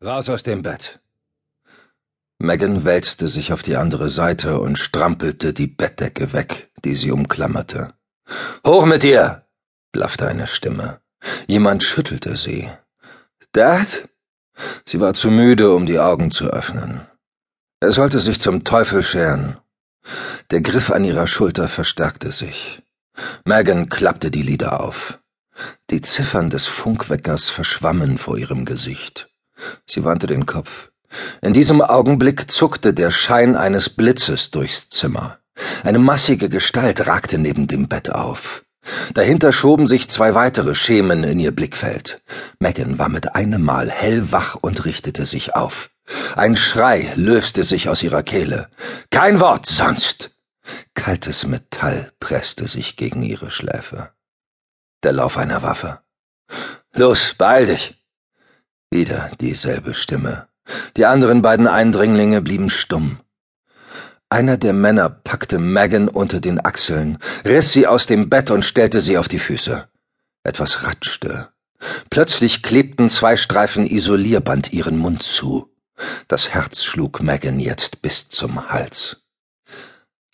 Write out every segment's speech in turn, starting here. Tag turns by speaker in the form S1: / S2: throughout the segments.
S1: Raus aus dem Bett. Megan wälzte sich auf die andere Seite und strampelte die Bettdecke weg, die sie umklammerte. Hoch mit dir! blaffte eine Stimme. Jemand schüttelte sie. Dad? Sie war zu müde, um die Augen zu öffnen. Er sollte sich zum Teufel scheren. Der Griff an ihrer Schulter verstärkte sich. Megan klappte die Lider auf. Die Ziffern des Funkweckers verschwammen vor ihrem Gesicht. Sie wandte den Kopf. In diesem Augenblick zuckte der Schein eines Blitzes durchs Zimmer. Eine massige Gestalt ragte neben dem Bett auf. Dahinter schoben sich zwei weitere Schemen in ihr Blickfeld. Megan war mit einem Mal hellwach und richtete sich auf. Ein Schrei löste sich aus ihrer Kehle. Kein Wort sonst! Kaltes Metall presste sich gegen ihre Schläfe. Der Lauf einer Waffe. Los, beeil dich! Wieder dieselbe Stimme. Die anderen beiden Eindringlinge blieben stumm. Einer der Männer packte Megan unter den Achseln, riss sie aus dem Bett und stellte sie auf die Füße. Etwas ratschte. Plötzlich klebten zwei Streifen Isolierband ihren Mund zu. Das Herz schlug Megan jetzt bis zum Hals.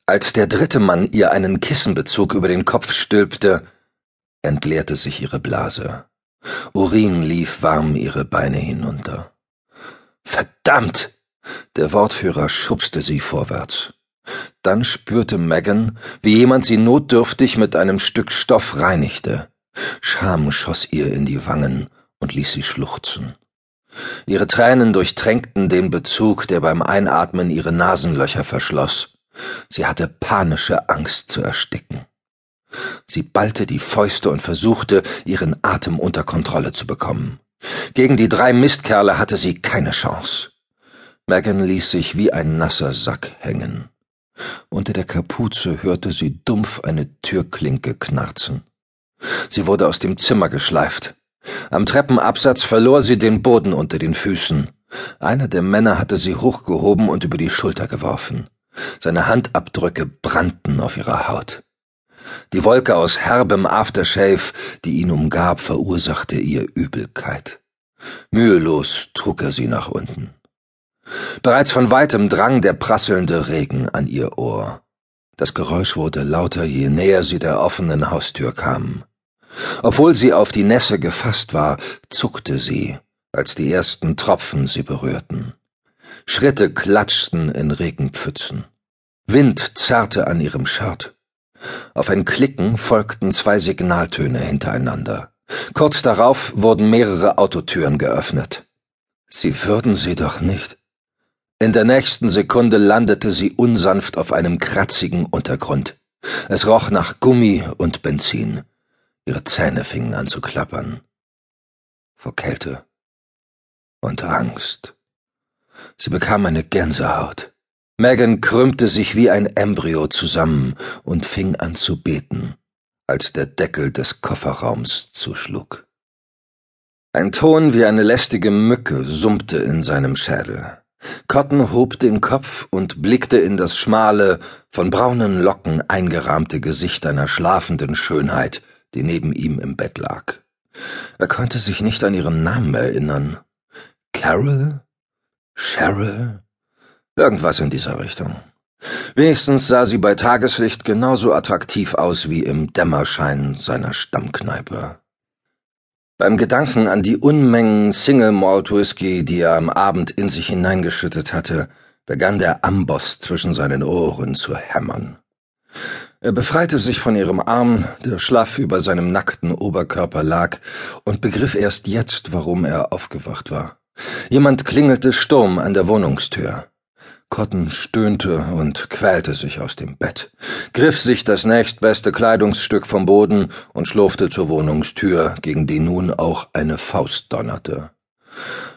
S1: Als der dritte Mann ihr einen Kissenbezug über den Kopf stülpte, entleerte sich ihre Blase. Urin lief warm ihre Beine hinunter. Verdammt! Der Wortführer schubste sie vorwärts. Dann spürte Megan, wie jemand sie notdürftig mit einem Stück Stoff reinigte. Scham schoss ihr in die Wangen und ließ sie schluchzen. Ihre Tränen durchtränkten den Bezug, der beim Einatmen ihre Nasenlöcher verschloss. Sie hatte panische Angst zu ersticken. Sie ballte die Fäuste und versuchte, ihren Atem unter Kontrolle zu bekommen. Gegen die drei Mistkerle hatte sie keine Chance. Megan ließ sich wie ein nasser Sack hängen. Unter der Kapuze hörte sie dumpf eine Türklinke knarzen. Sie wurde aus dem Zimmer geschleift. Am Treppenabsatz verlor sie den Boden unter den Füßen. Einer der Männer hatte sie hochgehoben und über die Schulter geworfen. Seine Handabdrücke brannten auf ihrer Haut. Die Wolke aus herbem Aftershave, die ihn umgab, verursachte ihr Übelkeit. Mühelos trug er sie nach unten. Bereits von weitem drang der prasselnde Regen an ihr Ohr. Das Geräusch wurde lauter, je näher sie der offenen Haustür kamen. Obwohl sie auf die Nässe gefasst war, zuckte sie, als die ersten Tropfen sie berührten. Schritte klatschten in Regenpfützen. Wind zerrte an ihrem Shirt. Auf ein Klicken folgten zwei Signaltöne hintereinander. Kurz darauf wurden mehrere Autotüren geöffnet. Sie würden sie doch nicht. In der nächsten Sekunde landete sie unsanft auf einem kratzigen Untergrund. Es roch nach Gummi und Benzin. Ihre Zähne fingen an zu klappern. Vor Kälte und Angst. Sie bekam eine Gänsehaut. Megan krümmte sich wie ein Embryo zusammen und fing an zu beten, als der Deckel des Kofferraums zuschlug. Ein Ton wie eine lästige Mücke summte in seinem Schädel. Cotton hob den Kopf und blickte in das schmale, von braunen Locken eingerahmte Gesicht einer schlafenden Schönheit, die neben ihm im Bett lag. Er konnte sich nicht an ihren Namen erinnern. Carol? Cheryl? Irgendwas in dieser Richtung. Wenigstens sah sie bei Tageslicht genauso attraktiv aus wie im Dämmerschein seiner Stammkneipe. Beim Gedanken an die Unmengen Single Malt Whisky, die er am Abend in sich hineingeschüttet hatte, begann der Amboss zwischen seinen Ohren zu hämmern. Er befreite sich von ihrem Arm, der schlaff über seinem nackten Oberkörper lag, und begriff erst jetzt, warum er aufgewacht war. Jemand klingelte Sturm an der Wohnungstür. Cotton stöhnte und quälte sich aus dem Bett, griff sich das nächstbeste Kleidungsstück vom Boden und schlurfte zur Wohnungstür, gegen die nun auch eine Faust donnerte.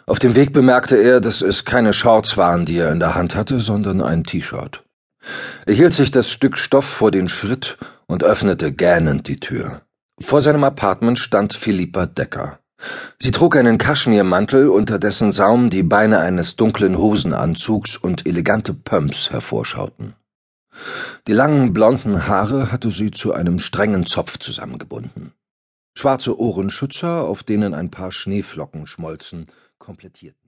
S1: Auf dem Weg bemerkte er, dass es keine Shorts waren, die er in der Hand hatte, sondern ein T-Shirt. Er hielt sich das Stück Stoff vor den Schritt und öffnete gähnend die Tür. Vor seinem Apartment stand Philippa Decker. Sie trug einen Kaschmirmantel, unter dessen Saum die Beine eines dunklen Hosenanzugs und elegante Pumps hervorschauten. Die langen blonden Haare hatte sie zu einem strengen Zopf zusammengebunden. Schwarze Ohrenschützer, auf denen ein paar Schneeflocken schmolzen, komplettierten